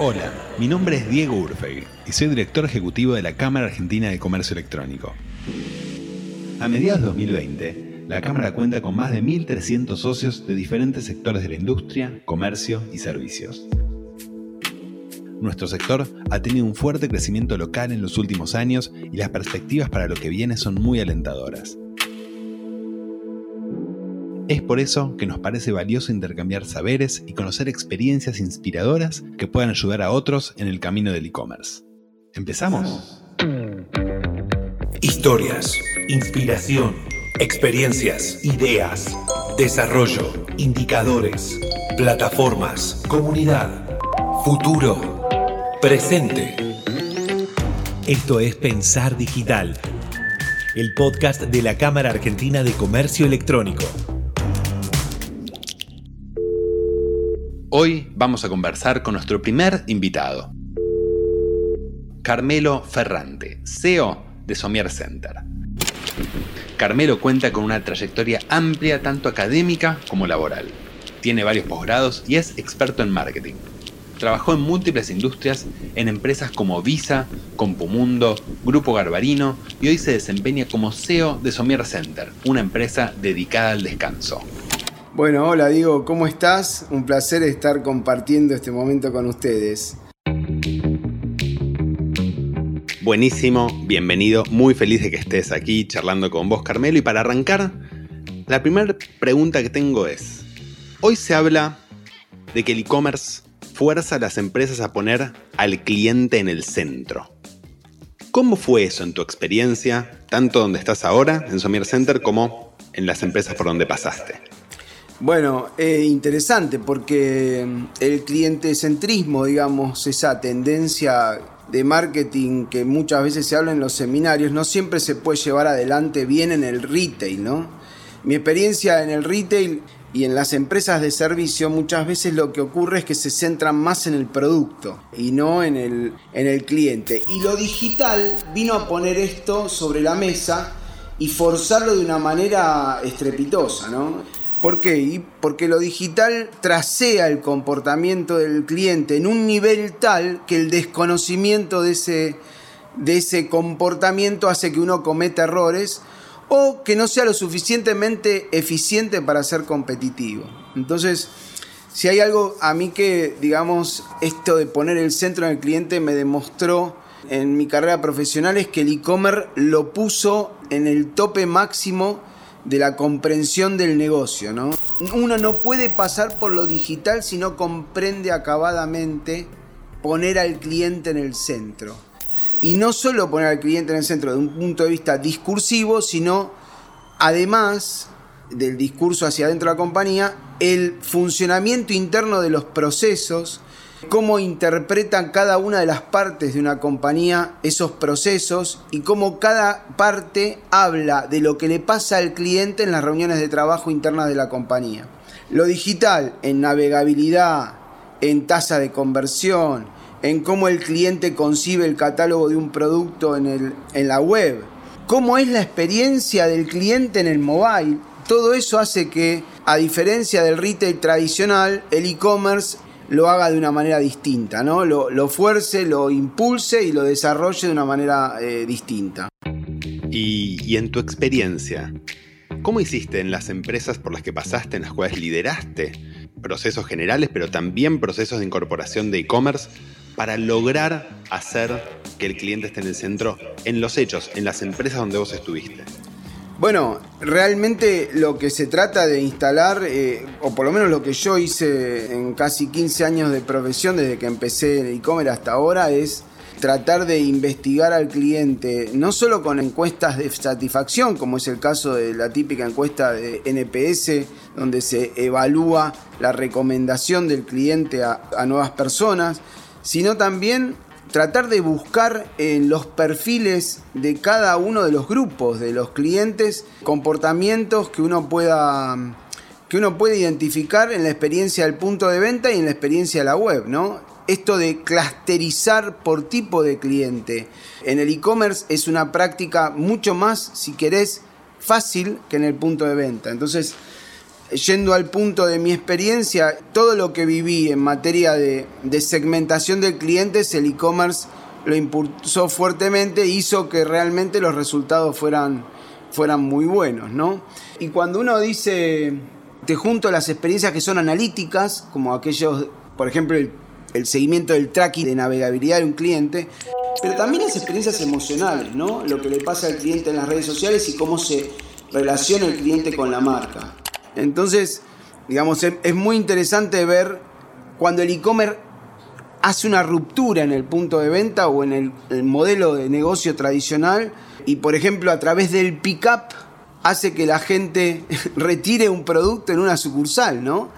Hola, mi nombre es Diego Urfeg y soy director ejecutivo de la Cámara Argentina de Comercio Electrónico. A mediados de 2020, la Cámara cuenta con más de 1.300 socios de diferentes sectores de la industria, comercio y servicios. Nuestro sector ha tenido un fuerte crecimiento local en los últimos años y las perspectivas para lo que viene son muy alentadoras. Es por eso que nos parece valioso intercambiar saberes y conocer experiencias inspiradoras que puedan ayudar a otros en el camino del e-commerce. ¿Empezamos? Historias, inspiración, experiencias, ideas, desarrollo, indicadores, plataformas, comunidad, futuro, presente. Esto es Pensar Digital, el podcast de la Cámara Argentina de Comercio Electrónico. Hoy vamos a conversar con nuestro primer invitado, Carmelo Ferrante, CEO de Somier Center. Carmelo cuenta con una trayectoria amplia tanto académica como laboral. Tiene varios posgrados y es experto en marketing. Trabajó en múltiples industrias, en empresas como Visa, Compumundo, Grupo Garbarino y hoy se desempeña como CEO de Somier Center, una empresa dedicada al descanso. Bueno, hola Diego, ¿cómo estás? Un placer estar compartiendo este momento con ustedes. Buenísimo, bienvenido, muy feliz de que estés aquí charlando con vos, Carmelo. Y para arrancar, la primera pregunta que tengo es, hoy se habla de que el e-commerce fuerza a las empresas a poner al cliente en el centro. ¿Cómo fue eso en tu experiencia, tanto donde estás ahora, en Somier Center, como en las empresas por donde pasaste? Bueno, eh, interesante porque mm, el clientecentrismo, digamos, esa tendencia de marketing que muchas veces se habla en los seminarios, no siempre se puede llevar adelante bien en el retail, ¿no? Mi experiencia en el retail y en las empresas de servicio muchas veces lo que ocurre es que se centran más en el producto y no en el, en el cliente. Y lo digital vino a poner esto sobre la mesa y forzarlo de una manera estrepitosa, ¿no? ¿Por qué? porque lo digital trasea el comportamiento del cliente en un nivel tal que el desconocimiento de ese, de ese comportamiento hace que uno cometa errores o que no sea lo suficientemente eficiente para ser competitivo. Entonces, si hay algo a mí que, digamos, esto de poner el centro en el cliente me demostró en mi carrera profesional es que el e-commerce lo puso en el tope máximo de la comprensión del negocio, ¿no? Uno no puede pasar por lo digital si no comprende acabadamente poner al cliente en el centro. Y no solo poner al cliente en el centro de un punto de vista discursivo, sino además del discurso hacia adentro de la compañía, el funcionamiento interno de los procesos, cómo interpretan cada una de las partes de una compañía esos procesos y cómo cada parte habla de lo que le pasa al cliente en las reuniones de trabajo internas de la compañía. Lo digital en navegabilidad, en tasa de conversión, en cómo el cliente concibe el catálogo de un producto en, en la web, cómo es la experiencia del cliente en el mobile. Todo eso hace que, a diferencia del retail tradicional, el e-commerce lo haga de una manera distinta, ¿no? Lo, fuerce, lo impulse y lo desarrolle de una manera eh, distinta. Y, y, en tu experiencia, ¿cómo hiciste en las empresas por las que pasaste, en las cuales lideraste procesos generales, pero también procesos de incorporación de e-commerce, para lograr hacer que el cliente esté en el centro en los hechos, en las empresas donde vos estuviste? Bueno, realmente lo que se trata de instalar, eh, o por lo menos lo que yo hice en casi 15 años de profesión, desde que empecé en e-commerce hasta ahora, es tratar de investigar al cliente, no solo con encuestas de satisfacción, como es el caso de la típica encuesta de NPS, donde se evalúa la recomendación del cliente a nuevas personas, sino también tratar de buscar en los perfiles de cada uno de los grupos de los clientes comportamientos que uno pueda que uno identificar en la experiencia del punto de venta y en la experiencia de la web, ¿no? Esto de clusterizar por tipo de cliente en el e-commerce es una práctica mucho más, si querés, fácil que en el punto de venta. Entonces, yendo al punto de mi experiencia, todo lo que viví en materia de, segmentación del cliente, el e-commerce lo impulsó fuertemente, hizo que realmente los resultados fueran, fueran muy buenos, ¿no? Y cuando uno dice, te junto las experiencias que son analíticas, como aquellos, por ejemplo, el, el seguimiento del tracking de navegabilidad de un cliente, pero también las experiencias emocionales, ¿no? Lo que le pasa al cliente en las redes sociales y cómo se relaciona el cliente con la marca. Entonces, digamos, es, muy interesante ver cuando el e-commerce hace una ruptura en el punto de venta o en el, el modelo de negocio tradicional y, por ejemplo, a través del pick-up hace que la gente retire un producto en una sucursal, ¿no?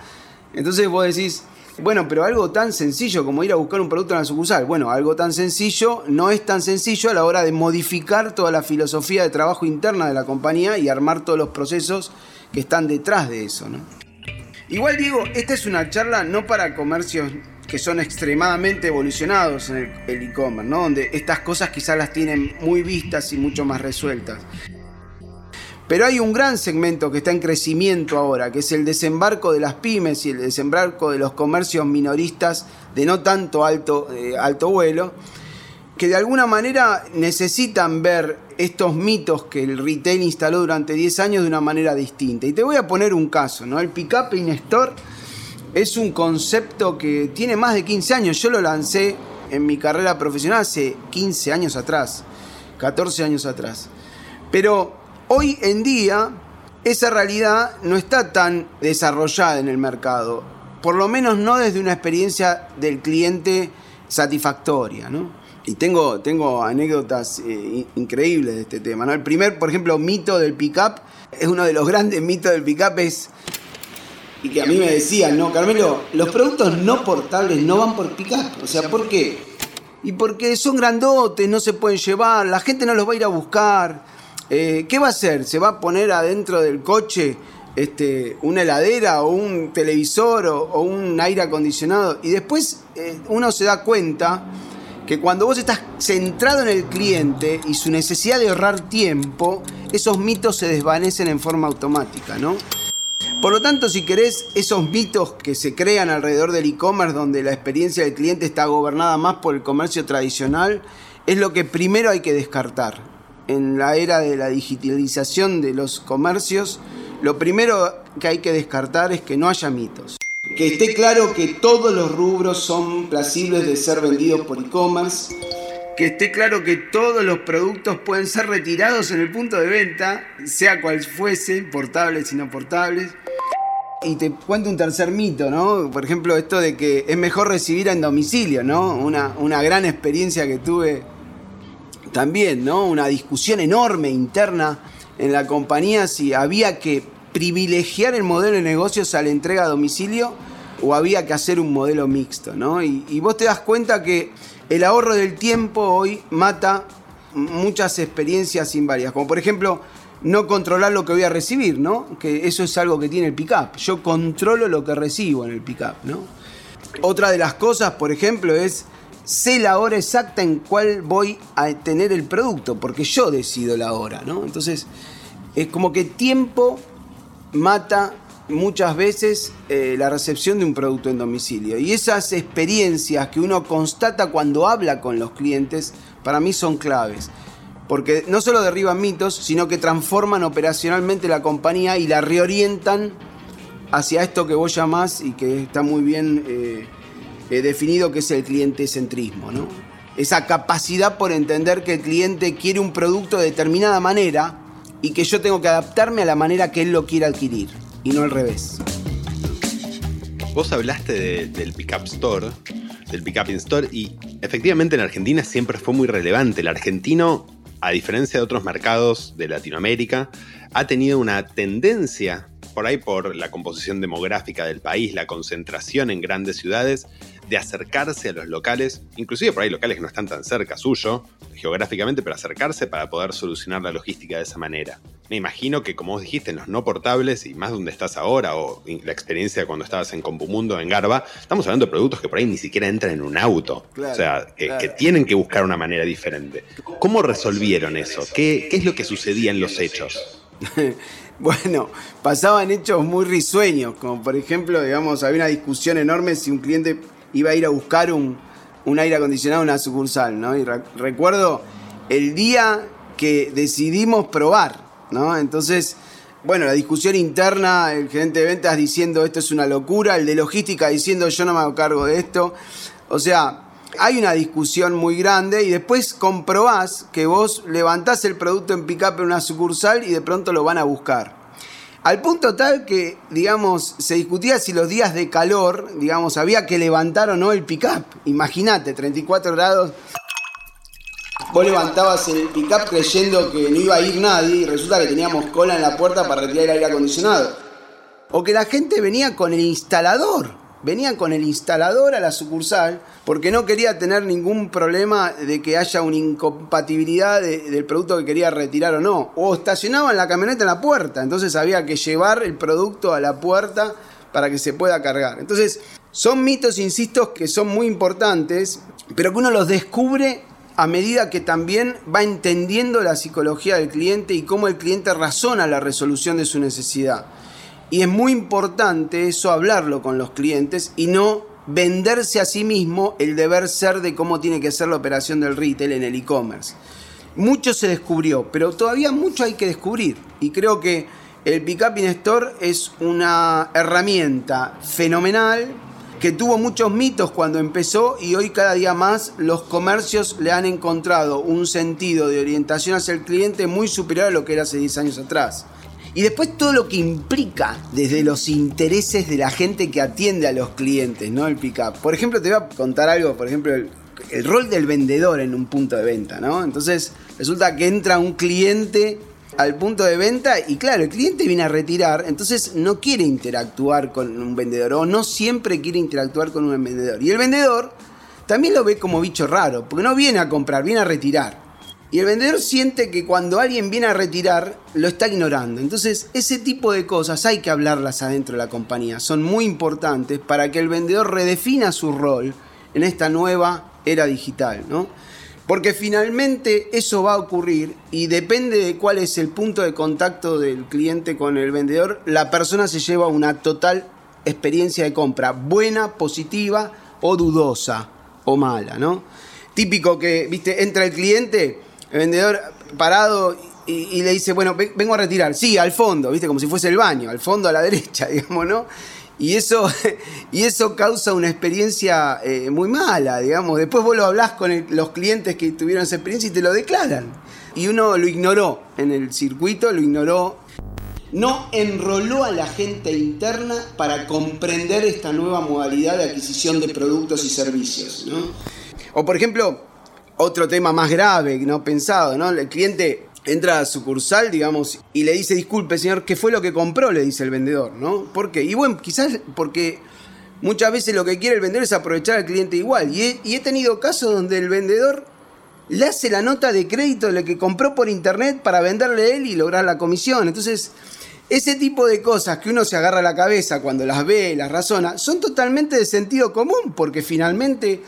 Entonces vos decís, bueno, pero algo tan sencillo como ir a buscar un producto en la sucursal. Bueno, algo tan sencillo no es tan sencillo a la hora de modificar toda la filosofía de trabajo interna de la compañía y armar todos los procesos que están detrás de eso, ¿no? Igual digo, esta es una charla no para comercios que son extremadamente evolucionados en el e-commerce, ¿no? Donde estas cosas quizás las tienen muy vistas y mucho más resueltas. Pero hay un gran segmento que está en crecimiento ahora, que es el desembarco de las pymes y el desembarco de los comercios minoristas de no tanto alto, eh, alto vuelo, que de alguna manera necesitan ver estos mitos que el retail instaló durante 10 años de una manera distinta. Y te voy a poner un caso, ¿no? El Pickup in Store es un concepto que tiene más de 15 años. Yo lo lancé en mi carrera profesional hace 15 años atrás, 14 años atrás. Pero Hoy en día esa realidad no está tan desarrollada en el mercado, por lo menos no desde una experiencia del cliente satisfactoria, ¿no? Y tengo, tengo anécdotas eh, increíbles de este tema. ¿no? El primer, por ejemplo, mito del pick-up, es uno de los grandes mitos del pick-up, es, y que a mí me decían, no, Carmelo, los productos no portables no van por pick-up. O sea, ¿por qué? Y porque son grandotes, no se pueden llevar, la gente no los va a ir a buscar. Eh, ¿Qué va a hacer? ¿Se va a poner adentro del coche este, una heladera o un televisor o, un aire acondicionado? Y después eh, uno se da cuenta que cuando vos estás centrado en el cliente y su necesidad de ahorrar tiempo, esos mitos se desvanecen en forma automática, ¿no? Por lo tanto, si querés, esos mitos que se crean alrededor del e-commerce, donde la experiencia del cliente está gobernada más por el comercio tradicional, es lo que primero hay que descartar en la era de la digitalización de los comercios, lo primero que hay que descartar es que no haya mitos. Que esté claro que todos los rubros son plasibles de ser vendidos por e-commerce. Que esté claro que todos los productos pueden ser retirados en el punto de venta, sea cual fuese, portables y no portables. Y te cuento un tercer mito, ¿no? Por ejemplo, esto de que es mejor recibir en domicilio, ¿no? Una, una gran experiencia que tuve también, ¿no? Una discusión enorme interna en la compañía si había que privilegiar el modelo de negocios a la entrega a domicilio o había que hacer un modelo mixto, ¿no? Y, vos te das cuenta que el ahorro del tiempo hoy mata muchas experiencias invarias, como por ejemplo no controlar lo que voy a recibir, ¿no? Que eso es algo que tiene el pickup. Yo controlo lo que recibo en el pickup, ¿no? Otra de las cosas, por ejemplo, es sé la hora exacta en cuál voy a tener el producto, porque yo decido la hora, ¿no? Entonces, es como que tiempo mata muchas veces eh, la recepción de un producto en domicilio. Y esas experiencias que uno constata cuando habla con los clientes, para mí son claves. Porque no solo derriban mitos, sino que transforman operacionalmente la compañía y la reorientan hacia esto que vos llamás y que está muy bien eh, He definido que es el cliente centrismo, ¿no? Esa capacidad por entender que el cliente quiere un producto de determinada manera y que yo tengo que adaptarme a la manera que él lo quiere adquirir y no al revés. Vos hablaste del Pickup Store, del Pickup in Store y efectivamente en Argentina siempre fue muy relevante. El argentino, a diferencia de otros mercados de Latinoamérica, ha tenido una tendencia por ahí por la composición demográfica del país, la concentración en grandes ciudades, de acercarse a los locales, inclusive por ahí locales que no están tan cerca suyo, geográficamente, pero acercarse para poder solucionar la logística de esa manera. Me imagino que, como vos dijiste, en los no portables y más donde estás ahora, o la experiencia cuando estabas en Compumundo, en Garba, estamos hablando de productos que por ahí ni siquiera entran en un auto. o sea, que, tienen que buscar una manera diferente. ¿Cómo resolvieron eso? ¿Qué, qué es lo que sucedía en los hechos? Bueno, pasaban hechos muy risueños, como por ejemplo, digamos, había una discusión enorme si un cliente iba a ir a buscar un, aire acondicionado en una sucursal, ¿no? Y recuerdo el día que decidimos probar, ¿no? Entonces, bueno, la discusión interna, el gerente de ventas diciendo esto es una locura, el de logística diciendo yo no me hago cargo de esto. O sea, hay una discusión muy grande y después comprobás que vos levantás el producto en pickup en una sucursal y de pronto lo van a buscar. Al punto tal que, digamos, se discutía si los días de calor, digamos, había que levantar o no el pickup. Imagínate, 34 grados. Vos levantabas el pickup creyendo que no iba a ir nadie y resulta que teníamos cola en la puerta para retirar el aire acondicionado. O que la gente venía con el instalador venían con el instalador a la sucursal porque no quería tener ningún problema de que haya una incompatibilidad del producto que quería retirar o no. O estacionaban la camioneta en la puerta, entonces había que llevar el producto a la puerta para que se pueda cargar. Entonces, son mitos, insisto, que son muy importantes, pero que uno los descubre a medida que también va entendiendo la psicología del cliente y cómo el cliente razona la resolución de su necesidad. Y es muy importante eso hablarlo con los clientes y no venderse a sí mismo el deber ser de cómo tiene que ser la operación del retail en el e-commerce. Mucho se descubrió, pero todavía mucho hay que descubrir. Y creo que el Pickup in Store es una herramienta fenomenal que tuvo muchos mitos cuando empezó y hoy cada día más los comercios le han encontrado un sentido de orientación hacia el cliente muy superior a lo que era hace 10 años atrás. Y después todo lo que implica desde los intereses de la gente que atiende a los clientes, ¿no? El pick-up. Por ejemplo, te voy a contar algo, por ejemplo, el, rol del vendedor en un punto de venta, ¿no? Entonces, resulta que entra un cliente al punto de venta y claro, el cliente viene a retirar, entonces no quiere interactuar con un vendedor o no siempre quiere interactuar con un vendedor. Y el vendedor también lo ve como bicho raro, porque no viene a comprar, viene a retirar. Y el vendedor siente que cuando alguien viene a retirar, lo está ignorando. Entonces, ese tipo de cosas hay que hablarlas adentro de la compañía. Son muy importantes para que el vendedor redefina su rol en esta nueva era digital, ¿no? Porque finalmente eso va a ocurrir y depende de cuál es el punto de contacto del cliente con el vendedor, la persona se lleva una total experiencia de compra, buena, positiva o dudosa o mala, ¿no? Típico que, viste, entra el cliente el vendedor parado y, le dice, bueno, vengo a retirar. Sí, al fondo, ¿viste? Como si fuese el baño, al fondo a la derecha, digamos, ¿no? Y eso, y eso causa una experiencia eh, muy mala, digamos. Después vos lo hablás con los clientes que tuvieron esa experiencia y te lo declaran. Y uno lo ignoró en el circuito, lo ignoró. No enroló a la gente interna para comprender esta nueva modalidad de adquisición de productos y servicios. ¿no? O por ejemplo, otro tema más grave, no pensado, ¿no? El cliente entra a sucursal, digamos, y le dice, disculpe, señor, ¿qué fue lo que compró? Le dice el vendedor, ¿no? ¿Por qué? Y bueno, quizás porque muchas veces lo que quiere el vendedor es aprovechar al cliente igual. Y he, tenido casos donde el vendedor le hace la nota de crédito de lo que compró por internet para venderle él y lograr la comisión. Entonces, ese tipo de cosas que uno se agarra a la cabeza cuando las ve, las razona, son totalmente de sentido común, porque finalmente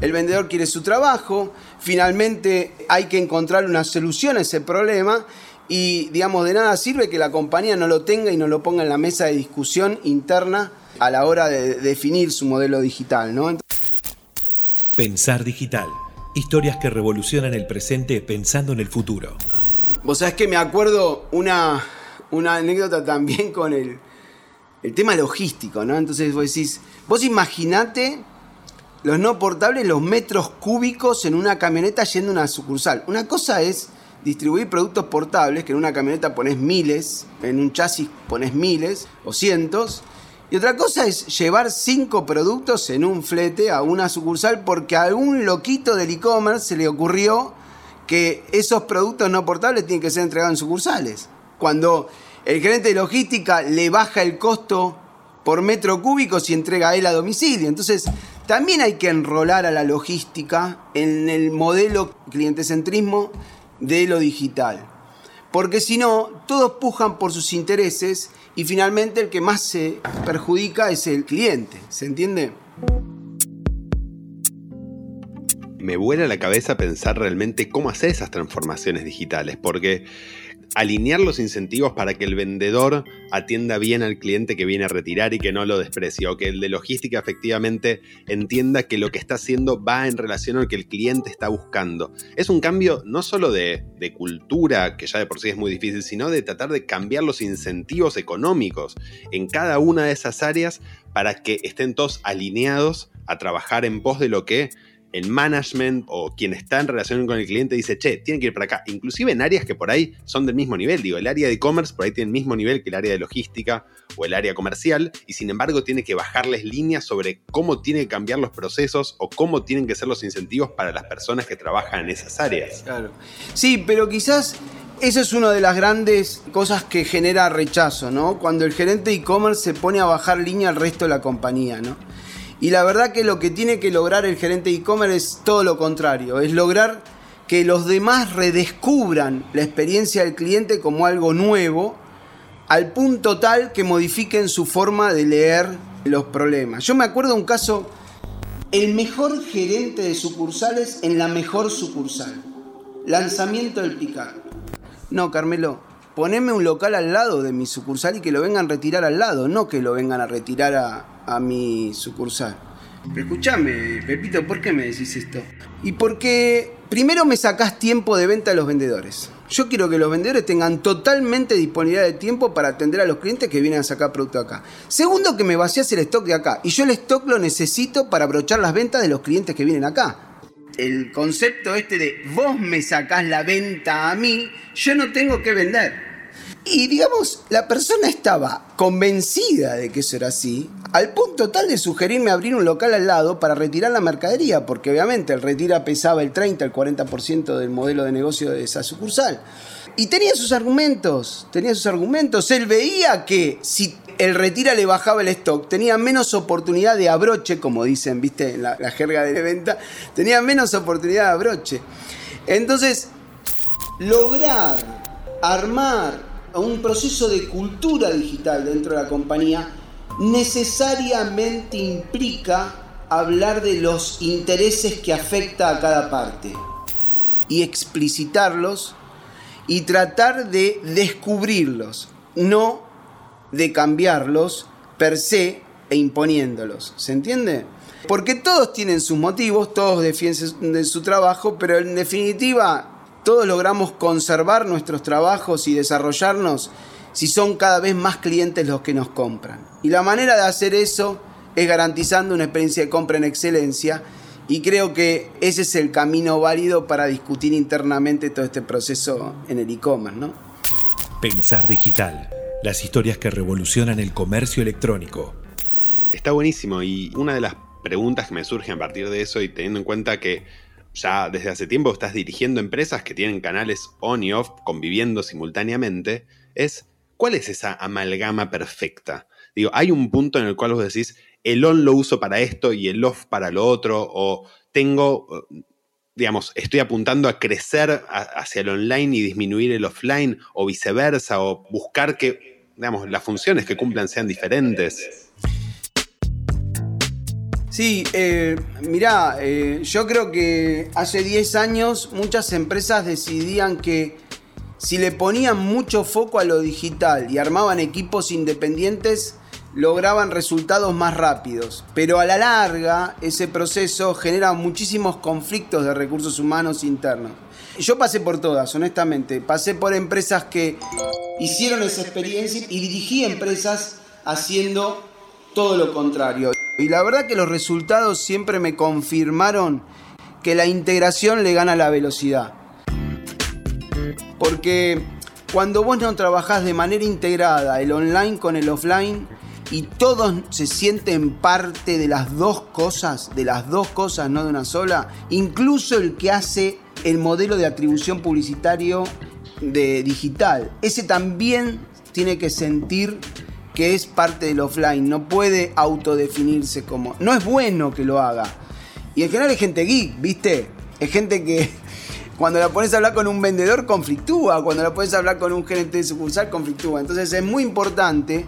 el vendedor quiere su trabajo, finalmente hay que encontrar una solución a ese problema y digamos de nada sirve que la compañía no lo tenga y no lo ponga en la mesa de discusión interna a la hora de definir su modelo digital. ¿no? Pensar digital. Historias que revolucionan el presente pensando en el futuro. Vos sabés que me acuerdo una, una anécdota también con el, el tema logístico, ¿no? Entonces vos decís, vos imaginate los no portables, los metros cúbicos en una camioneta yendo a una sucursal. Una cosa es distribuir productos portables, que en una camioneta pones miles, en un chasis pones miles o cientos. Y otra cosa es llevar cinco productos en un flete a una sucursal porque a algún loquito del e-commerce se le ocurrió que esos productos no portables tienen que ser entregados en sucursales. Cuando el gerente de logística le baja el costo por metro cúbico si entrega él a domicilio. Entonces, también hay que enrolar a la logística en el modelo clientecentrismo de lo digital. Porque si no, todos pujan por sus intereses y finalmente el que más se perjudica es el cliente. ¿Se entiende? me vuela la cabeza pensar realmente cómo hacer esas transformaciones digitales, porque alinear los incentivos para que el vendedor atienda bien al cliente que viene a retirar y que no lo desprecie, o que el de logística efectivamente entienda que lo que está haciendo va en relación a lo que el cliente está buscando. Es un cambio no solo de, de cultura, que ya de por sí es muy difícil, sino de tratar de cambiar los incentivos económicos en cada una de esas áreas para que estén todos alineados a trabajar en pos de lo que el management o quien está en relación con el cliente dice, che, tienen que ir para acá. Inclusive en áreas que por ahí son del mismo nivel. Digo, el área de e-commerce por ahí tiene el mismo nivel que el área de logística o el área comercial y sin embargo tiene que bajarles líneas sobre cómo tienen que cambiar los procesos o cómo tienen que ser los incentivos para las personas que trabajan en esas áreas. Claro. Sí, pero quizás esa es una de las grandes cosas que genera rechazo, ¿no? Cuando el gerente de e-commerce se pone a bajar línea al resto de la compañía, ¿no? Y la verdad que lo que tiene que lograr el gerente de e-commerce es todo lo contrario, es lograr que los demás redescubran la experiencia del cliente como algo nuevo, al punto tal que modifiquen su forma de leer los problemas. Yo me acuerdo un caso, el mejor gerente de sucursales en la mejor sucursal, lanzamiento del Picar. No, Carmelo, poneme un local al lado de mi sucursal y que lo vengan a retirar al lado, no que lo vengan a retirar a, a mi sucursal. Pero escúchame, Pepito, ¿por qué me decís esto? Y porque primero me sacás tiempo de venta a los vendedores. Yo quiero que los vendedores tengan totalmente disponibilidad de tiempo para atender a los clientes que vienen a sacar producto acá. Segundo, que me vacías el stock de acá. Y yo el stock lo necesito para aprovechar las ventas de los clientes que vienen acá. El concepto este de vos me sacás la venta a mí, yo no tengo que vender. Y digamos, la persona estaba convencida de que eso era así, al punto tal de sugerirme abrir un local al lado para retirar la mercadería, porque obviamente el retira pesaba el 30, el 40% del modelo de negocio de esa sucursal. Y tenía sus argumentos, tenía sus argumentos. Él veía que si el retira le bajaba el stock, tenía menos oportunidad de abroche, como dicen, viste, en la, la jerga de venta, tenía menos oportunidad de abroche. Entonces, lograr armar un proceso de cultura digital dentro de la compañía, necesariamente implica hablar de los intereses que afecta a cada parte y explicitarlos y tratar de descubrirlos, no de cambiarlos per se e imponiéndolos. ¿Se entiende? Porque todos tienen sus motivos, todos defienden su trabajo, pero en definitiva todos logramos conservar nuestros trabajos y desarrollarnos si son cada vez más clientes los que nos compran. Y la manera de hacer eso es garantizando una experiencia de compra en excelencia y creo que ese es el camino válido para discutir internamente todo este proceso en el e-commerce, ¿no? Pensar digital. Las historias que revolucionan el comercio electrónico. Está buenísimo y una de las preguntas que me surge a partir de eso y teniendo en cuenta que ya desde hace tiempo estás dirigiendo empresas que tienen canales on y off conviviendo simultáneamente, es ¿cuál es esa amalgama perfecta? Digo, hay un punto en el cual vos decís, el on lo uso para esto y el off para lo otro, o tengo, digamos, estoy apuntando a crecer hacia el online y disminuir el offline, o viceversa, o buscar que, digamos, las funciones que cumplan sean diferentes. Sí, eh, mirá, eh, yo creo que hace 10 años muchas empresas decidían que si le ponían mucho foco a lo digital y armaban equipos independientes, lograban resultados más rápidos. Pero a la larga, ese proceso genera muchísimos conflictos de recursos humanos internos. Yo pasé por todas, honestamente. Pasé por empresas que hicieron esa experiencia y dirigí empresas haciendo todo lo contrario. Y la verdad que los resultados siempre me confirmaron que la integración le gana la velocidad. Porque cuando vos no trabajás de manera integrada el online con el offline y todos se sienten parte de las dos cosas, de las dos cosas, no de una sola, incluso el que hace el modelo de atribución publicitario de digital, ese también tiene que sentir que es parte del offline, no puede autodefinirse como... No es bueno que lo haga. Y en general es gente geek, ¿viste? Es gente que cuando la pones a hablar con un vendedor conflictúa, cuando la pones a hablar con un gerente de sucursal conflictúa. Entonces es muy importante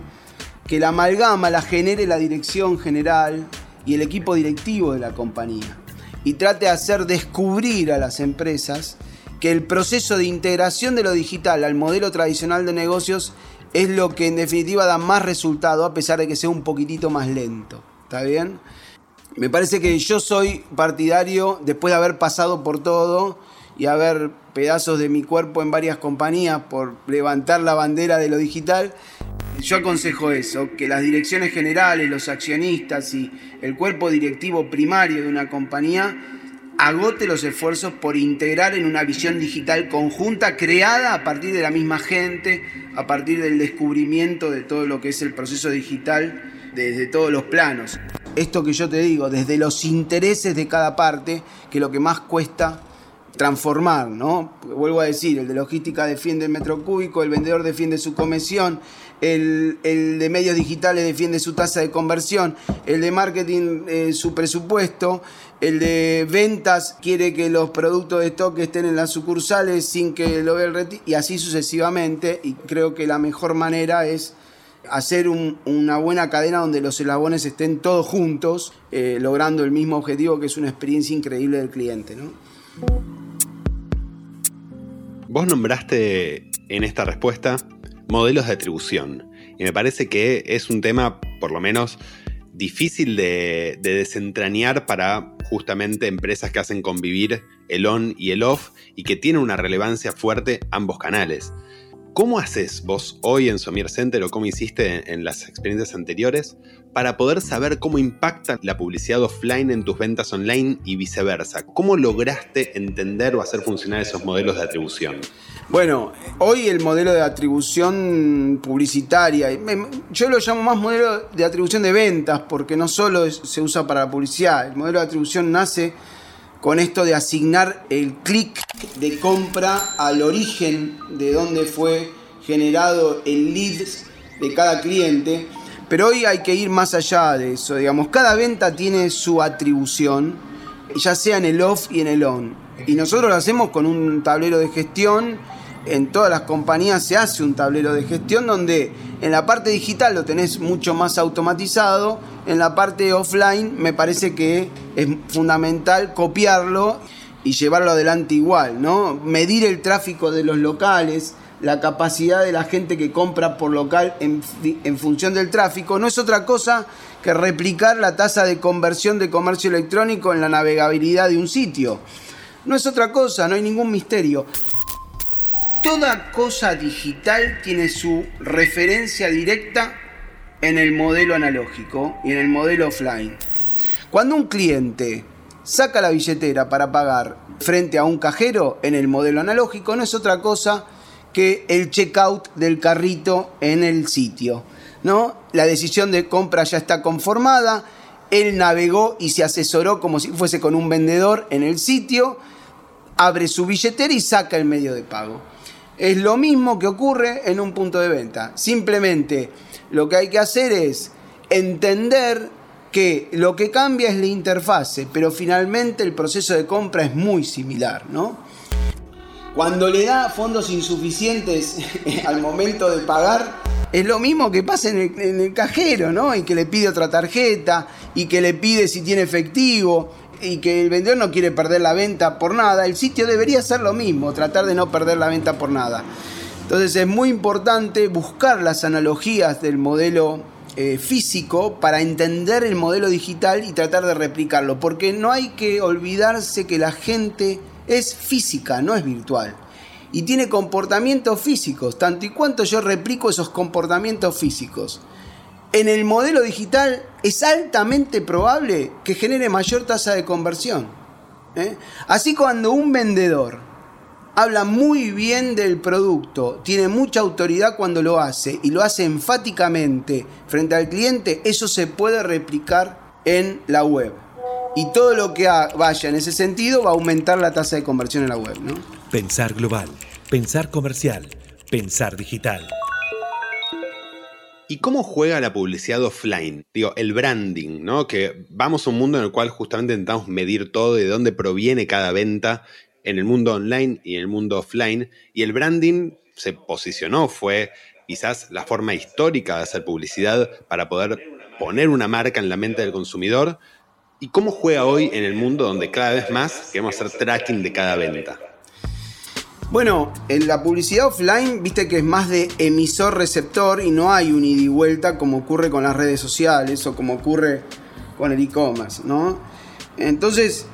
que la amalgama la genere la dirección general y el equipo directivo de la compañía. y trate de hacer descubrir a las empresas que el proceso de integración de lo digital al modelo tradicional de negocios es lo que en definitiva da más resultado a pesar de que sea un poquitito más lento. ¿Está bien? Me parece que yo soy partidario, después de haber pasado por todo y haber pedazos de mi cuerpo en varias compañías por levantar la bandera de lo digital, yo aconsejo eso, que las direcciones generales, los accionistas y el cuerpo directivo primario de una compañía agote los esfuerzos por integrar en una visión digital conjunta creada a partir de la misma gente, a partir del descubrimiento de todo lo que es el proceso digital desde todos los planos. Esto que yo te digo, desde los intereses de cada parte, que lo que más cuesta transformar, ¿no? vuelvo a decir, el de logística defiende el metro cúbico, el vendedor defiende su comisión, el, de medios digitales defiende su tasa de conversión, el de marketing eh, su presupuesto, el de ventas quiere que los productos de stock estén en las sucursales sin que lo vea el retiro, y así sucesivamente, y creo que la mejor manera es hacer una buena cadena donde los eslabones estén todos juntos, eh, logrando el mismo objetivo que es una experiencia increíble del cliente. ¿no? Vos nombraste en esta respuesta modelos de atribución. Y me parece que es un tema, por lo menos, difícil de, desentrañar para justamente empresas que hacen convivir el on y el off y que tienen una relevancia fuerte ambos canales. ¿Cómo haces vos hoy en Somier Center o cómo hiciste en las experiencias anteriores para poder saber cómo impacta la publicidad offline en tus ventas online y viceversa? ¿Cómo lograste entender o hacer funcionar esos modelos de atribución? Bueno, hoy el modelo de atribución publicitaria, yo lo llamo más modelo de atribución de ventas porque no solo se usa para la publicidad, el modelo de atribución nace con esto de asignar el clic de compra al origen de donde fue generado el lead de cada cliente. Pero hoy hay que ir más allá de eso, digamos, cada venta tiene su atribución, ya sea en el off y en el on. Y nosotros lo hacemos con un tablero de gestión. En todas las compañías se hace un tablero de gestión donde en la parte digital lo tenés mucho más automatizado en la parte offline me parece que es fundamental copiarlo y llevarlo adelante igual, ¿no? Medir el tráfico de los locales, la capacidad de la gente que compra por local en, en, función del tráfico, no es otra cosa que replicar la tasa de conversión de comercio electrónico en la navegabilidad de un sitio. No es otra cosa, no hay ningún misterio. Toda cosa digital tiene su referencia directa en el modelo analógico y en el modelo offline. Cuando un cliente saca la billetera para pagar frente a un cajero en el modelo analógico, no es otra cosa que el checkout del carrito en el sitio. ¿no? La decisión de compra ya está conformada, él navegó y se asesoró como si fuese con un vendedor en el sitio, abre su billetera y saca el medio de pago. Es lo mismo que ocurre en un punto de venta. Simplemente lo que hay que hacer es entender que lo que cambia es la interfase, pero finalmente el proceso de compra es muy similar, ¿no? Cuando le da fondos insuficientes al momento de pagar, es lo mismo que pasa en el, en el, cajero, ¿no? Y que le pide otra tarjeta, y que le pide si tiene efectivo, y que el vendedor no quiere perder la venta por nada. El sitio debería hacer lo mismo, tratar de no perder la venta por nada. Entonces es muy importante buscar las analogías del modelo eh, físico para entender el modelo digital y tratar de replicarlo, porque no hay que olvidarse que la gente es física, no es virtual. Y tiene comportamientos físicos, tanto y cuanto yo replico esos comportamientos físicos. En el modelo digital es altamente probable que genere mayor tasa de conversión. ¿eh? Así cuando un vendedor habla muy bien del producto, tiene mucha autoridad cuando lo hace y lo hace enfáticamente frente al cliente, eso se puede replicar en la web. Y todo lo que vaya en ese sentido va a aumentar la tasa de conversión en la web. Pensar global, pensar comercial, pensar digital. ¿Y cómo juega la publicidad offline? Digo, el branding, ¿no? Que vamos a un mundo en el cual justamente intentamos medir todo, de dónde proviene cada venta en el mundo online y en el mundo offline. Y el branding se posicionó, fue quizás la forma histórica de hacer publicidad para poder poner una marca en la mente del consumidor. ¿Y cómo juega hoy en el mundo donde cada vez más queremos hacer tracking de cada venta? Bueno, en la publicidad offline, viste que es más de emisor-receptor y no hay un ida y vuelta como ocurre con las redes sociales o como ocurre con el e-commerce, ¿no? Entonces,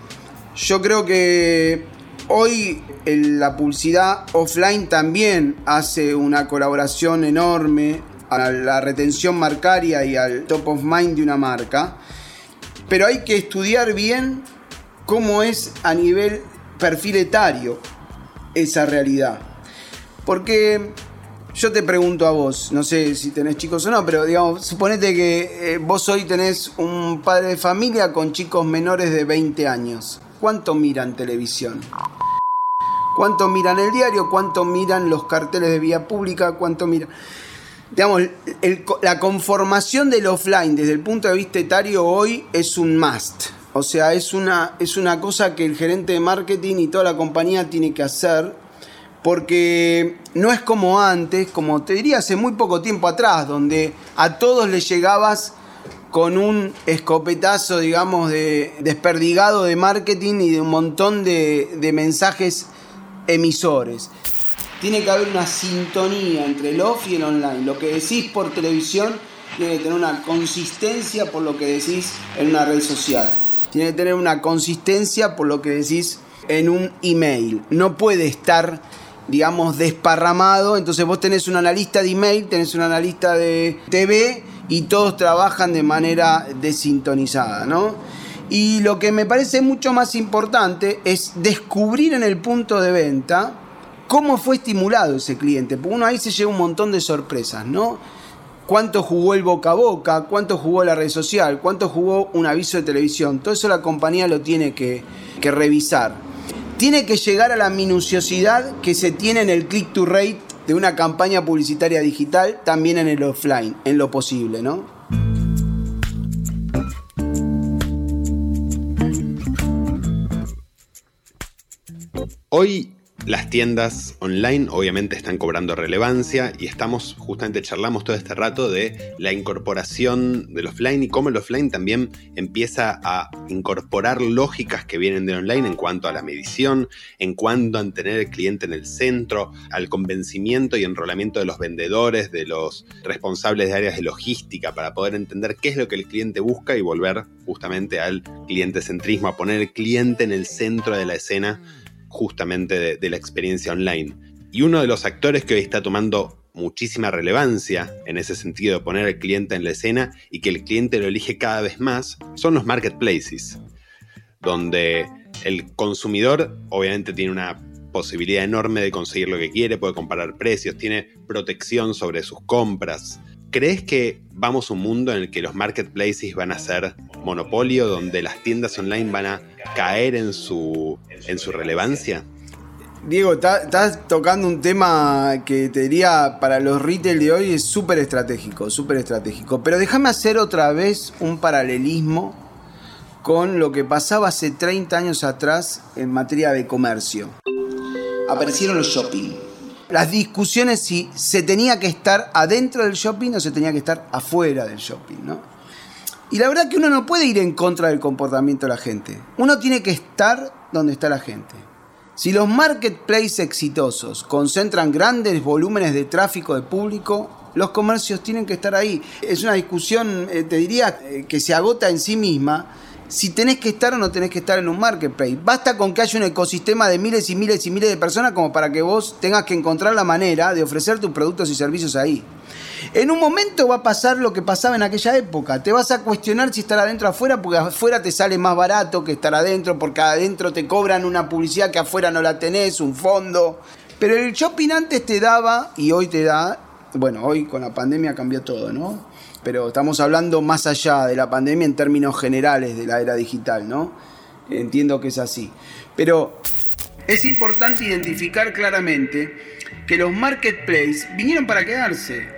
yo creo que hoy la publicidad offline también hace una colaboración enorme a la retención marcaria y al top of mind de una marca. Pero hay que estudiar bien cómo es a nivel perfil etario esa realidad. Porque yo te pregunto a vos, no sé si tenés chicos o no, pero digamos, suponete que eh, vos hoy tenés un padre de familia con chicos menores de 20 años. ¿Cuánto miran televisión? ¿Cuánto miran el diario? ¿Cuánto miran los carteles de vía pública? ¿Cuánto miran? Digamos, la conformación del offline desde el punto de vista etario hoy es un must. O sea, es una, es una cosa que el gerente de marketing y toda la compañía tiene que hacer porque no es como antes, como te diría hace muy poco tiempo atrás, donde a todos les llegabas con un escopetazo, digamos, de desperdigado de marketing y de un montón de, de mensajes emisores. Tiene que haber una sintonía entre el off y el online. Lo que decís por televisión tiene que tener una consistencia por lo que decís en una red social. Tiene que tener una consistencia por lo que decís en un email. No puede estar digamos, desparramado. Entonces vos tenés un analista de email, tenés un analista de TV y todos trabajan de manera desintonizada, ¿no? Y lo que me parece mucho más importante es descubrir en el punto de venta cómo fue estimulado ese cliente, porque uno ahí se lleva un montón de sorpresas, ¿no? Cuánto jugó el boca a boca, cuánto jugó la red social, cuánto jugó un aviso de televisión, todo eso la compañía lo tiene que, que revisar. Tiene que llegar a la minuciosidad que se tiene en el click to rate de una campaña publicitaria digital, también en el offline, en lo posible, ¿no? Hoy las tiendas online obviamente están cobrando relevancia y estamos justamente charlamos todo este rato de la incorporación del offline y cómo el offline también empieza a incorporar lógicas que vienen del online en cuanto a la medición, en cuanto a tener el cliente en el centro, al convencimiento y enrolamiento de los vendedores, de los responsables de áreas de logística para poder entender qué es lo que el cliente busca y volver justamente al cliente centrismo, a poner el cliente en el centro de la escena justamente de, la experiencia online. Y uno de los actores que hoy está tomando muchísima relevancia en ese sentido de poner al cliente en la escena y que el cliente lo elige cada vez más son los marketplaces, donde el consumidor obviamente tiene una posibilidad enorme de conseguir lo que quiere, puede comparar precios, tiene protección sobre sus compras. ¿Crees que vamos a un mundo en el que los marketplaces van a ser monopolio, donde las tiendas online van a caer en su, en su relevancia? Diego, estás tocando un tema que te diría para los retail de hoy es súper estratégico, súper estratégico. Pero déjame hacer otra vez un paralelismo con lo que pasaba hace 30 años atrás en materia de comercio. Aparecieron los shopping las discusiones si se tenía que estar adentro del shopping o se tenía que estar afuera del shopping, ¿no? Y la verdad que uno no puede ir en contra del comportamiento de la gente. Uno tiene que estar donde está la gente. Si los marketplaces exitosos concentran grandes volúmenes de tráfico de público, los comercios tienen que estar ahí. Es una discusión, eh, te diría, eh, que se agota en sí misma si tenés que estar o no tenés que estar en un marketplace. Basta con que haya un ecosistema de miles y miles y miles de personas como para que vos tengas que encontrar la manera de ofrecer tus productos y servicios ahí. En un momento va a pasar lo que pasaba en aquella época. Te vas a cuestionar si estar adentro o afuera, porque afuera te sale más barato que estar adentro, porque adentro te cobran una publicidad que afuera no la tenés, un fondo. Pero el shopping antes te daba, y hoy te da, bueno, hoy con la pandemia cambió todo, ¿no? Pero estamos hablando más allá de la pandemia en términos generales de la era digital, ¿no? Entiendo que es así. Pero es importante identificar claramente que los marketplaces vinieron para quedarse.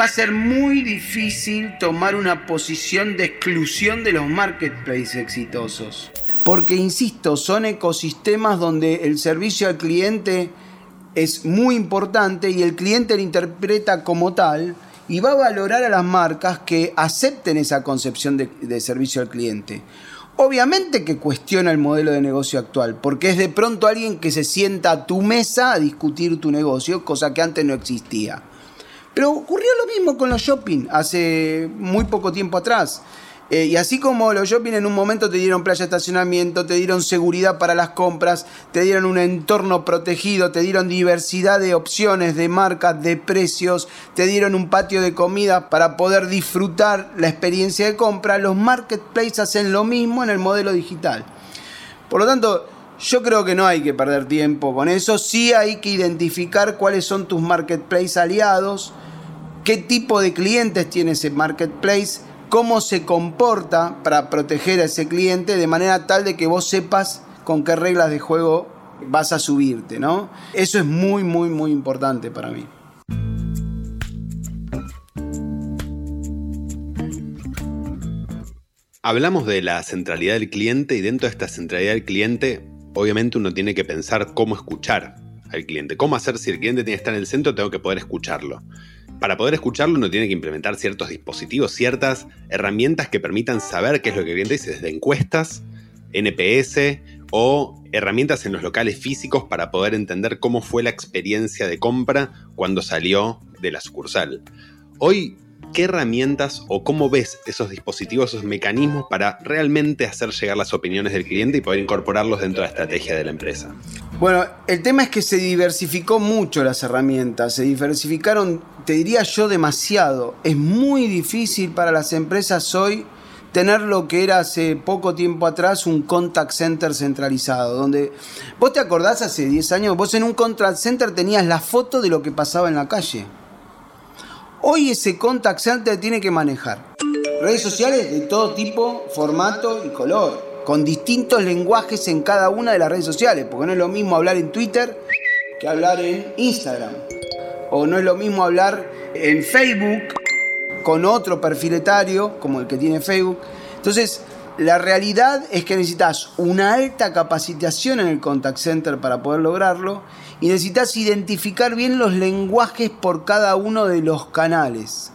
Va a ser muy difícil tomar una posición de exclusión de los marketplaces exitosos. Porque, insisto, son ecosistemas donde el servicio al cliente es muy importante y el cliente lo interpreta como tal y va a valorar a las marcas que acepten esa concepción de, servicio al cliente. Obviamente que cuestiona el modelo de negocio actual, porque es de pronto alguien que se sienta a tu mesa a discutir tu negocio, cosa que antes no existía. Pero ocurrió lo mismo con los shopping hace muy poco tiempo atrás. Eh, y así como los shopping en un momento te dieron playa de estacionamiento, te dieron seguridad para las compras, te dieron un entorno protegido, te dieron diversidad de opciones, de marcas, de precios, te dieron un patio de comida para poder disfrutar la experiencia de compra, los marketplaces hacen lo mismo en el modelo digital. Por lo tanto, yo creo que no hay que perder tiempo con eso, sí hay que identificar cuáles son tus marketplace aliados, qué tipo de clientes tiene ese marketplace, cómo se comporta para proteger a ese cliente de manera tal de que vos sepas con qué reglas de juego vas a subirte, ¿no? Eso es muy, muy, muy importante para mí. Hablamos de la centralidad del cliente y dentro de esta centralidad del cliente, obviamente uno tiene que pensar cómo escuchar al cliente. ¿Cómo hacer si el cliente tiene que estar en el centro? Tengo que poder escucharlo para poder escucharlo uno tiene que implementar ciertos dispositivos, ciertas herramientas que permitan saber qué es lo que el cliente dice, desde encuestas, NPS o herramientas en los locales físicos para poder entender cómo fue la experiencia de compra cuando salió de la sucursal. Hoy ¿qué herramientas o cómo ves esos dispositivos, esos mecanismos para realmente hacer llegar las opiniones del cliente y poder incorporarlos dentro de la estrategia de la empresa? Bueno, el tema es que se diversificó mucho las herramientas, se diversificaron, te diría yo, demasiado. Es muy difícil para las empresas hoy tener lo que era hace poco tiempo atrás un contact center centralizado, donde vos te acordás hace 10 años, vos en un contact center tenías la foto de lo que pasaba en la calle. Hoy ese contact center tiene que manejar redes sociales de todo tipo, formato y color, con distintos lenguajes en cada una de las redes sociales, porque no es lo mismo hablar en Twitter que hablar en Instagram, o no es lo mismo hablar en Facebook con otro perfil etario como el que tiene Facebook. Entonces, la realidad es que necesitas una alta capacitación en el contact center para poder lograrlo y necesitas identificar bien los lenguajes por cada uno de los canales.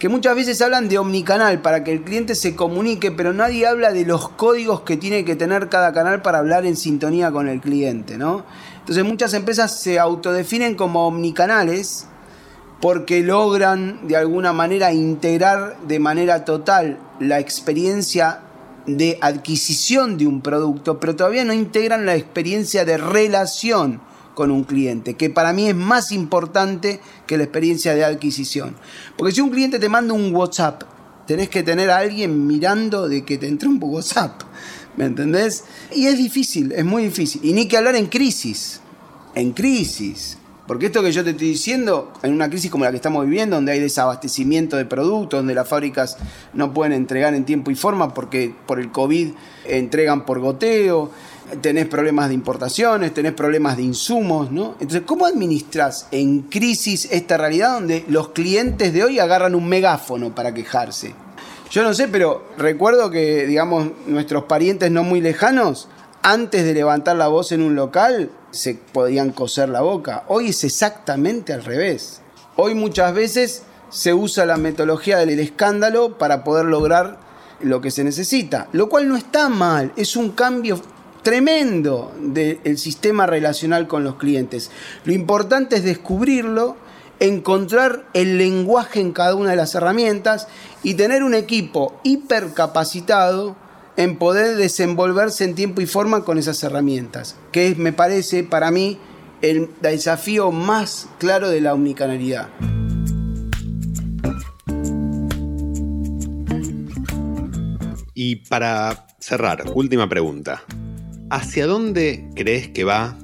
Que muchas veces hablan de omnicanal para que el cliente se comunique, pero nadie habla de los códigos que tiene que tener cada canal para hablar en sintonía con el cliente, ¿no? Entonces muchas empresas se autodefinen como omnicanales porque logran de alguna manera integrar de manera total la experiencia de adquisición de un producto, pero todavía no integran la experiencia de relación con un cliente, que para mí es más importante que la experiencia de adquisición. Porque si un cliente te manda un WhatsApp, tenés que tener a alguien mirando de que te entre un WhatsApp, ¿me entendés? Y es difícil, es muy difícil. Y ni que hablar en crisis, en crisis. Porque esto que yo te estoy diciendo, en una crisis como la que estamos viviendo, donde hay desabastecimiento de productos, donde las fábricas no pueden entregar en tiempo y forma porque por el COVID entregan por goteo, tenés problemas de importaciones, tenés problemas de insumos, ¿no? Entonces, ¿cómo administras en crisis esta realidad donde los clientes de hoy agarran un megáfono para quejarse? Yo no sé, pero recuerdo que, digamos, nuestros parientes no muy lejanos, antes de levantar la voz en un local, se podían coser la boca. Hoy es exactamente al revés. Hoy muchas veces se usa la metodología del escándalo para poder lograr lo que se necesita, lo cual no está mal, es un cambio tremendo del sistema relacional con los clientes. Lo importante es descubrirlo, encontrar el lenguaje en cada una de las herramientas y tener un equipo hipercapacitado en poder desenvolverse en tiempo y forma con esas herramientas, que me parece para mí el desafío más claro de la omnicanalidad. Y para cerrar, última pregunta. ¿Hacia dónde crees que va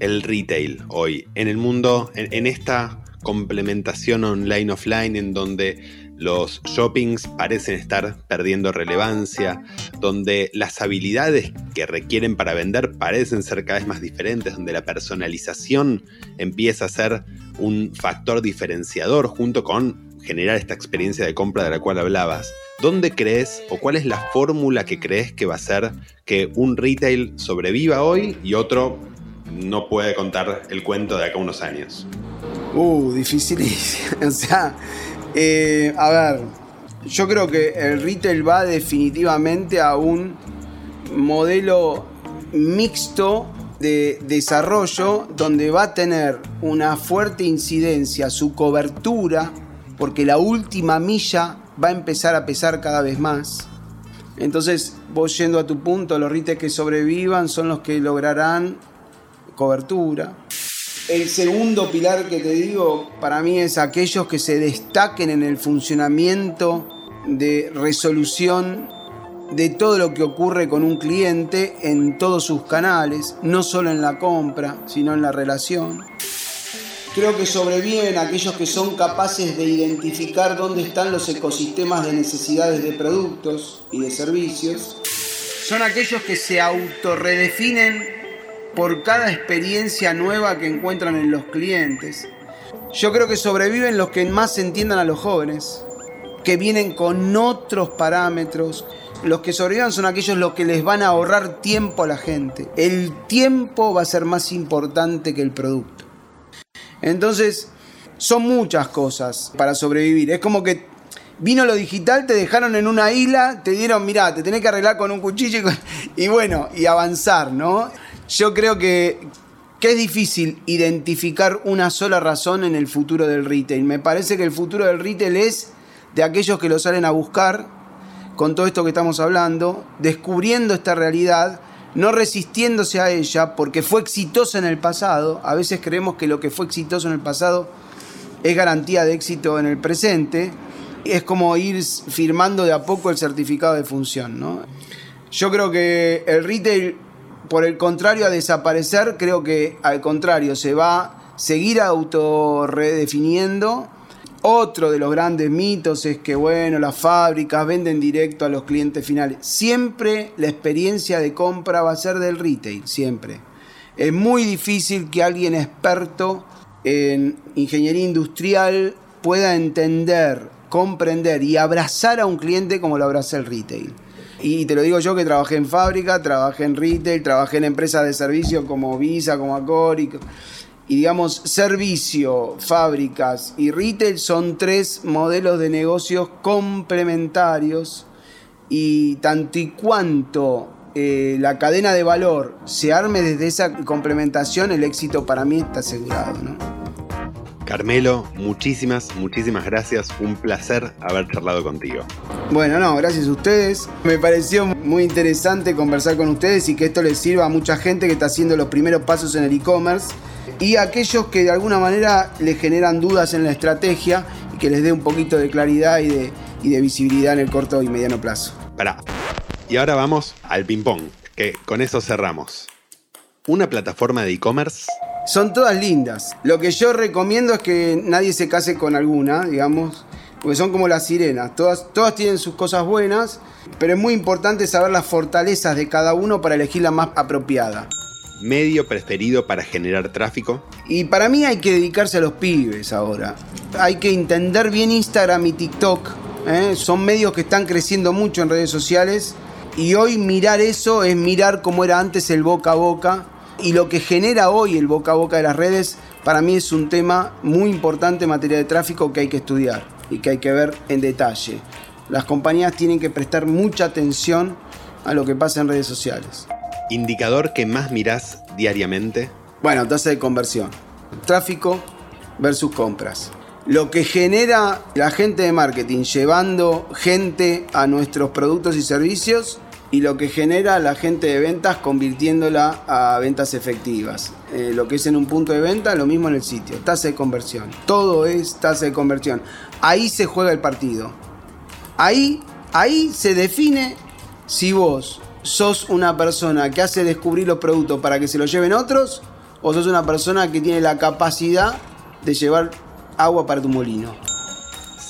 el retail hoy en el mundo, en, esta complementación online-offline en donde los shoppings parecen estar perdiendo relevancia, donde las habilidades que requieren para vender parecen ser cada vez más diferentes, donde la personalización empieza a ser un factor diferenciador junto con generar esta experiencia de compra de la cual hablabas. ¿Dónde crees o cuál es la fórmula que crees que va a hacer que un retail sobreviva hoy y otro no puede contar el cuento de acá unos años? Uh, difícil. o sea, eh, a ver, Yo creo que el retail va definitivamente a un modelo mixto de desarrollo donde va a tener una fuerte incidencia su cobertura, porque la última milla va a empezar a pesar cada vez más. Entonces, vos yendo a tu punto, los retail que sobrevivan son los que lograrán cobertura. El segundo pilar que te digo para mí es aquellos que se destaquen en el funcionamiento de resolución de todo lo que ocurre con un cliente en todos sus canales, no solo en la compra, sino en la relación. Creo que sobreviven aquellos que son capaces de identificar dónde están los ecosistemas de necesidades de productos y de servicios. Son aquellos que se autorredefinen por cada experiencia nueva que encuentran en los clientes. Yo creo que sobreviven los que más entiendan a los jóvenes, que vienen con otros parámetros. Los que sobrevivan son aquellos los que les van a ahorrar tiempo a la gente. El tiempo va a ser más importante que el producto. Entonces, son muchas cosas para sobrevivir. Es como que vino lo digital, te dejaron en una isla, te dieron, mira, te tenés que arreglar con un cuchillo y, y bueno, y avanzar, ¿no? Yo creo que, es difícil identificar una sola razón en el futuro del retail. Me parece que el futuro del retail es de aquellos que lo salen a buscar con todo esto que estamos hablando, descubriendo esta realidad, no resistiéndose a ella porque fue exitosa en el pasado. A veces creemos que lo que fue exitoso en el pasado es garantía de éxito en el presente. Es como ir firmando de a poco el certificado de función. ¿no? Yo creo que el retail por el contrario a desaparecer, creo que al contrario, se va a seguir autorredefiniendo. Otro de los grandes mitos es que, bueno, las fábricas venden directo a los clientes finales. Siempre la experiencia de compra va a ser del retail, siempre. Es muy difícil que alguien experto en ingeniería industrial pueda entender, comprender y abrazar a un cliente como lo abraza el retail. Y te lo digo yo que trabajé en fábrica, trabajé en retail, trabajé en empresas de servicio como Visa, como Accor. Y, digamos, servicio, fábricas y retail son tres modelos de negocios complementarios. Y tanto y cuanto eh, la cadena de valor se arme desde esa complementación, el éxito para mí está asegurado. ¿no? Carmelo, muchísimas, muchísimas gracias. Un placer haber charlado contigo. Bueno, no, gracias a ustedes. Me pareció muy interesante conversar con ustedes y que esto les sirva a mucha gente que está haciendo los primeros pasos en el e-commerce y a aquellos que de alguna manera les generan dudas en la estrategia y que les dé un poquito de claridad y de, y de visibilidad en el corto y mediano plazo. Para. Y ahora vamos al ping-pong, que con eso cerramos. Una plataforma de e-commerce son todas lindas. Lo que yo recomiendo es que nadie se case con alguna, digamos, porque son como las sirenas. Todas, todas tienen sus cosas buenas, pero es muy importante saber las fortalezas de cada uno para elegir la más apropiada. ¿Medio preferido para generar tráfico? Y para mí hay que dedicarse a los pibes ahora. Hay que entender bien Instagram y TikTok. ¿eh? Son medios que están creciendo mucho en redes sociales. Y hoy mirar eso es mirar cómo era antes el boca a boca y lo que genera hoy el boca a boca de las redes, para mí es un tema muy importante en materia de tráfico que hay que estudiar y que hay que ver en detalle. Las compañías tienen que prestar mucha atención a lo que pasa en redes sociales. ¿Indicador que más mirás diariamente? Bueno, tasa de conversión. Tráfico versus compras. Lo que genera la gente de marketing llevando gente a nuestros productos y servicios y lo que genera la gente de ventas convirtiéndola a ventas efectivas. Eh, lo que es en un punto de venta, lo mismo en el sitio, tasa de conversión. Todo es tasa de conversión. Ahí se juega el partido. Ahí, ahí se define si vos sos una persona que hace descubrir los productos para que se los lleven otros o sos una persona que tiene la capacidad de llevar agua para tu molino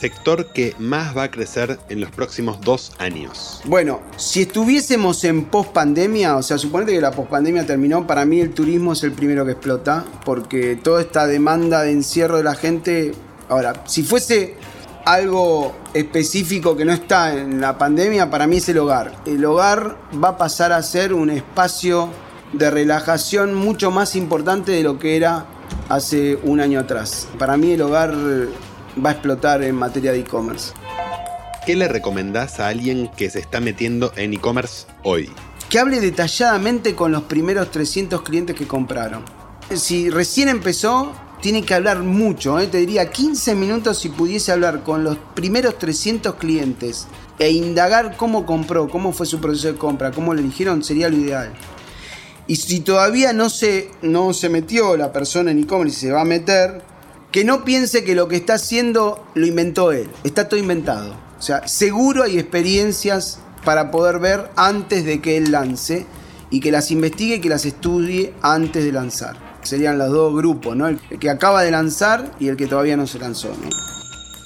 sector que más va a crecer en los próximos dos años? Bueno, si estuviésemos en post pandemia, o sea, suponete que la post pandemia terminó, para mí el turismo es el primero que explota, porque toda esta demanda de encierro de la gente. Ahora, si fuese algo específico que no está en la pandemia, para mí es el hogar. El hogar va a pasar a ser un espacio de relajación mucho más importante de lo que era hace un año atrás. Para mí el hogar va a explotar en materia de e-commerce. ¿qué le recomendás a alguien que se está metiendo en e-commerce hoy? Que hable detalladamente con los primeros 300 clientes que compraron. Si recién empezó, tiene que hablar mucho, ¿eh? te diría 15 minutos si pudiese hablar con los primeros 300 clientes e indagar cómo compró, cómo fue su proceso de compra, cómo le eligieron, sería lo ideal. Y si todavía no se, no se metió la persona en e-commerce y se va a meter, que no piense que lo que está haciendo lo inventó él, está todo inventado. O sea, seguro hay experiencias para poder ver antes de que él lance y que las investigue y que las estudie antes de lanzar serían los dos grupos, ¿no? El que acaba de lanzar y el que todavía no se lanzó, ¿no?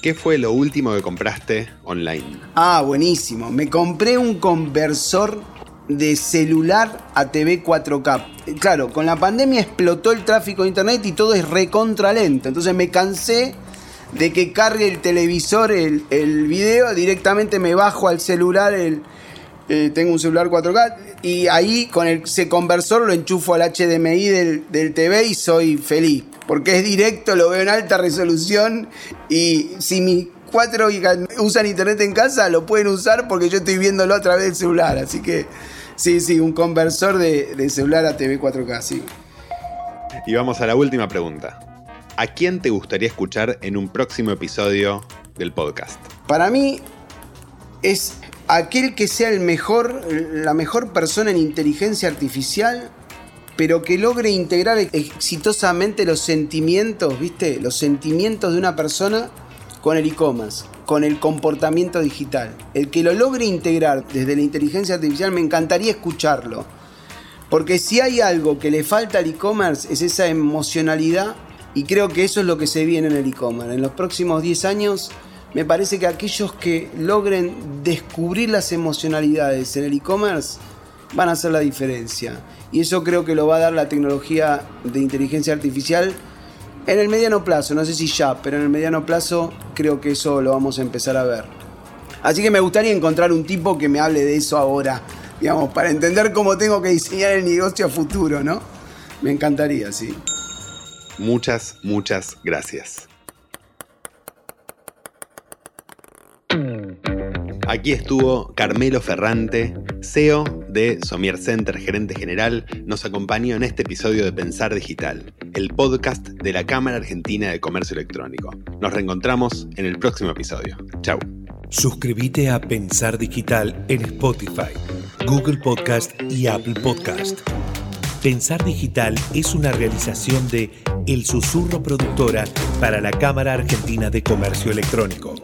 ¿Qué fue lo último que compraste online? Ah, buenísimo. Me compré un conversor de celular a TV 4K. Claro, con la pandemia explotó el tráfico de internet y todo es recontra lento. Entonces me cansé de que cargue el televisor el, video, directamente me bajo al celular el, eh, tengo un celular 4K y ahí con el, ese conversor lo enchufo al HDMI del, TV y soy feliz. Porque es directo, lo veo en alta resolución y si mis cuatro hijas usan internet en casa, lo pueden usar porque yo estoy viéndolo a través del celular. Así que sí, sí, un conversor de, de celular a TV 4K, sí. Y vamos a la última pregunta. ¿A quién te gustaría escuchar en un próximo episodio del podcast? Para mí es aquel que sea el mejor, la mejor persona en inteligencia artificial, pero que logre integrar exitosamente los sentimientos, ¿viste? Los sentimientos de una persona con el e-commerce, con el comportamiento digital. El que lo logre integrar desde la inteligencia artificial, me encantaría escucharlo. Porque si hay algo que le falta al e-commerce es esa emocionalidad y creo que eso es lo que se viene en el e-commerce. En los próximos 10 años me parece que aquellos que logren descubrir las emocionalidades en el e-commerce van a hacer la diferencia. Y eso creo que lo va a dar la tecnología de inteligencia artificial en el mediano plazo, no sé si ya, pero en el mediano plazo creo que eso lo vamos a empezar a ver. Así que me gustaría encontrar un tipo que me hable de eso ahora, digamos, para entender cómo tengo que diseñar el negocio a futuro, ¿no? Me encantaría, sí. Muchas, muchas gracias. Aquí estuvo Carmelo Ferrante, CEO de Somier Center, gerente general, nos acompañó en este episodio de Pensar Digital, el podcast de la Cámara Argentina de Comercio Electrónico. Nos reencontramos en el próximo episodio. Chau. Suscríbete a Pensar Digital en Spotify, Google Podcast y Apple Podcast. Pensar Digital es una realización de El Susurro Productora para la Cámara Argentina de Comercio Electrónico.